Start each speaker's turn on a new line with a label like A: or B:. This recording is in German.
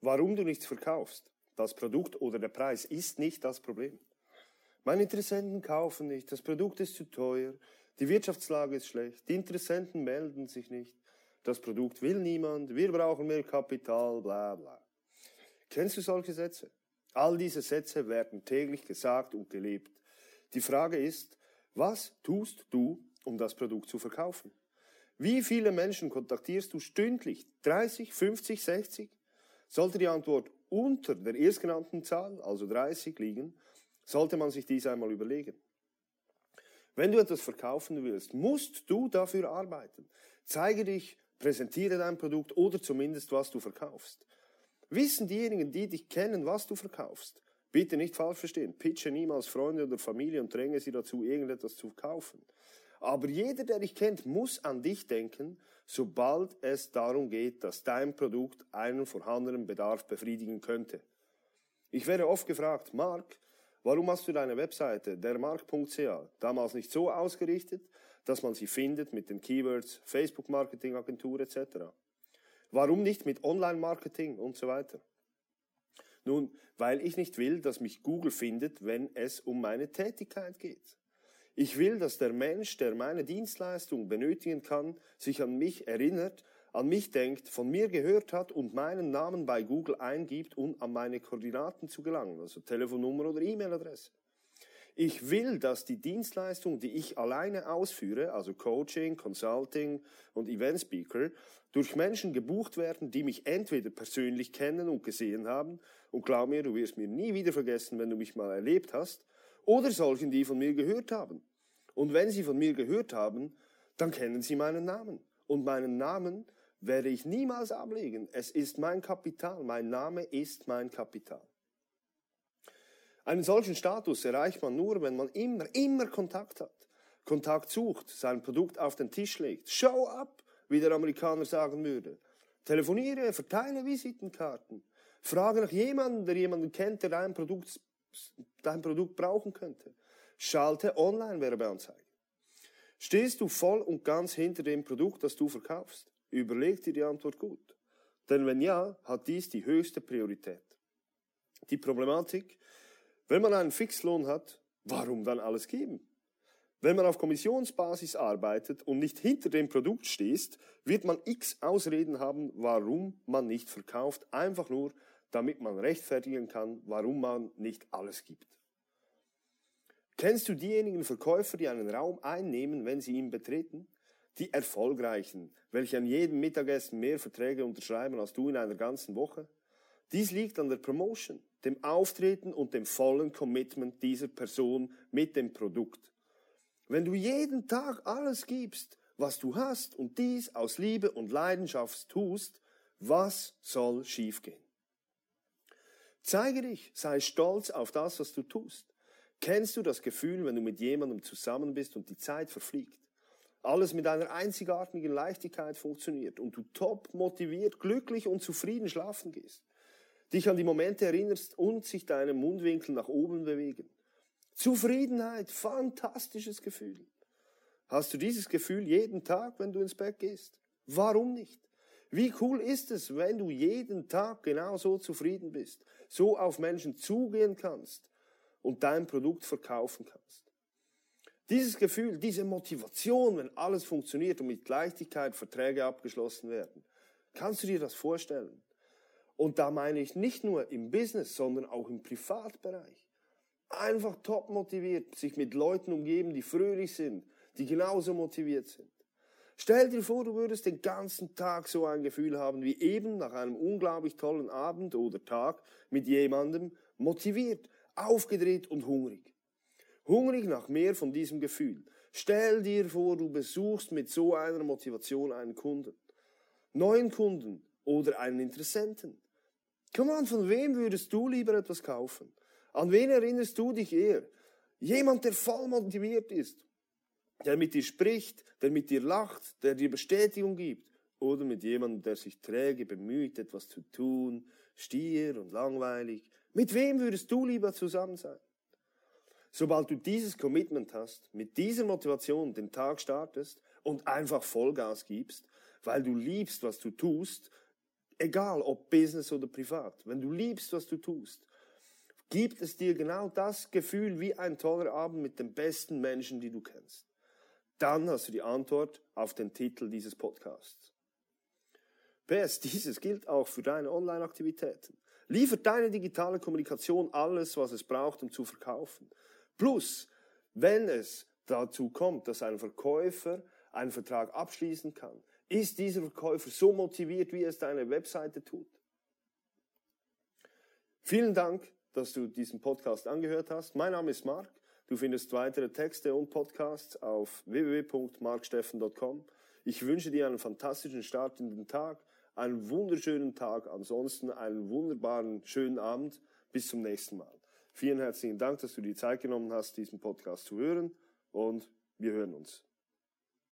A: warum du nichts verkaufst. Das Produkt oder der Preis ist nicht das Problem. Meine Interessenten kaufen nicht, das Produkt ist zu teuer, die Wirtschaftslage ist schlecht, die Interessenten melden sich nicht, das Produkt will niemand, wir brauchen mehr Kapital, bla bla. Kennst du solche Sätze? All diese Sätze werden täglich gesagt und gelebt. Die Frage ist, was tust du, um das Produkt zu verkaufen? Wie viele Menschen kontaktierst du stündlich? 30, 50, 60? Sollte die Antwort unter der erstgenannten Zahl, also 30, liegen, sollte man sich dies einmal überlegen. Wenn du etwas verkaufen willst, musst du dafür arbeiten. Zeige dich, präsentiere dein Produkt oder zumindest, was du verkaufst. Wissen diejenigen, die dich kennen, was du verkaufst? Bitte nicht falsch verstehen. Pitche niemals Freunde oder Familie und dränge sie dazu, irgendetwas zu kaufen. Aber jeder, der dich kennt, muss an dich denken, sobald es darum geht, dass dein Produkt einen vorhandenen Bedarf befriedigen könnte. Ich werde oft gefragt, Mark, warum hast du deine Webseite dermark.ca damals nicht so ausgerichtet, dass man sie findet mit den Keywords Facebook Marketing Agentur etc.? Warum nicht mit Online-Marketing und so weiter? Nun, weil ich nicht will, dass mich Google findet, wenn es um meine Tätigkeit geht. Ich will, dass der Mensch, der meine Dienstleistung benötigen kann, sich an mich erinnert, an mich denkt, von mir gehört hat und meinen Namen bei Google eingibt, um an meine Koordinaten zu gelangen, also Telefonnummer oder E-Mail-Adresse. Ich will, dass die Dienstleistung, die ich alleine ausführe, also Coaching, Consulting und Event Speaker, durch Menschen gebucht werden, die mich entweder persönlich kennen und gesehen haben, und glaub mir, du wirst mir nie wieder vergessen, wenn du mich mal erlebt hast, oder solchen, die von mir gehört haben. Und wenn sie von mir gehört haben, dann kennen sie meinen Namen. Und meinen Namen werde ich niemals ablegen. Es ist mein Kapital. Mein Name ist mein Kapital. Einen solchen Status erreicht man nur, wenn man immer, immer Kontakt hat. Kontakt sucht, sein Produkt auf den Tisch legt. Show up, wie der Amerikaner sagen würde. Telefoniere, verteile Visitenkarten. Frage nach jemandem, der jemanden kennt, der dein Produkt dein Produkt brauchen könnte. Schalte Online-Werbeanzeigen. Stehst du voll und ganz hinter dem Produkt, das du verkaufst? Überleg dir die Antwort gut. Denn wenn ja, hat dies die höchste Priorität. Die Problematik, wenn man einen Fixlohn hat, warum dann alles geben? Wenn man auf Kommissionsbasis arbeitet und nicht hinter dem Produkt stehst, wird man x Ausreden haben, warum man nicht verkauft, einfach nur, damit man rechtfertigen kann, warum man nicht alles gibt. Kennst du diejenigen Verkäufer, die einen Raum einnehmen, wenn sie ihn betreten? Die erfolgreichen, welche an jedem Mittagessen mehr Verträge unterschreiben als du in einer ganzen Woche? Dies liegt an der Promotion, dem Auftreten und dem vollen Commitment dieser Person mit dem Produkt. Wenn du jeden Tag alles gibst, was du hast und dies aus Liebe und Leidenschaft tust, was soll schiefgehen? Zeige dich, sei stolz auf das, was du tust. Kennst du das Gefühl, wenn du mit jemandem zusammen bist und die Zeit verfliegt? Alles mit einer einzigartigen Leichtigkeit funktioniert und du top motiviert, glücklich und zufrieden schlafen gehst. Dich an die Momente erinnerst und sich deine Mundwinkel nach oben bewegen. Zufriedenheit, fantastisches Gefühl. Hast du dieses Gefühl jeden Tag, wenn du ins Bett gehst? Warum nicht? Wie cool ist es, wenn du jeden Tag genauso zufrieden bist? so auf Menschen zugehen kannst und dein Produkt verkaufen kannst. Dieses Gefühl, diese Motivation, wenn alles funktioniert und mit Leichtigkeit Verträge abgeschlossen werden, kannst du dir das vorstellen? Und da meine ich nicht nur im Business, sondern auch im Privatbereich. Einfach top motiviert, sich mit Leuten umgeben, die fröhlich sind, die genauso motiviert sind. Stell dir vor, du würdest den ganzen Tag so ein Gefühl haben wie eben nach einem unglaublich tollen Abend oder Tag mit jemandem, motiviert, aufgedreht und hungrig. Hungrig nach mehr von diesem Gefühl. Stell dir vor, du besuchst mit so einer Motivation einen Kunden, neuen Kunden oder einen Interessenten. Komm an, von wem würdest du lieber etwas kaufen? An wen erinnerst du dich eher? Jemand, der voll motiviert ist der mit dir spricht, der mit dir lacht, der dir Bestätigung gibt, oder mit jemandem, der sich träge bemüht, etwas zu tun, stier und langweilig. Mit wem würdest du lieber zusammen sein? Sobald du dieses Commitment hast, mit dieser Motivation den Tag startest und einfach Vollgas gibst, weil du liebst, was du tust, Egal ob Business oder privat. Wenn du liebst, was du tust, gibt es dir genau das Gefühl wie ein toller Abend mit den besten Menschen, die du kennst. Dann hast du die Antwort auf den Titel dieses Podcasts. PS, dieses gilt auch für deine Online-Aktivitäten. Liefert deine digitale Kommunikation alles, was es braucht, um zu verkaufen. Plus, wenn es dazu kommt, dass ein Verkäufer einen Vertrag abschließen kann, ist dieser Verkäufer so motiviert, wie es deine Webseite tut. Vielen Dank, dass du diesen Podcast angehört hast. Mein Name ist Marc. Du findest weitere Texte und Podcasts auf www.marksteffen.com. Ich wünsche dir einen fantastischen Start in den Tag, einen wunderschönen Tag, ansonsten einen wunderbaren, schönen Abend. Bis zum nächsten Mal. Vielen herzlichen Dank, dass du die Zeit genommen hast, diesen Podcast zu hören und wir hören uns.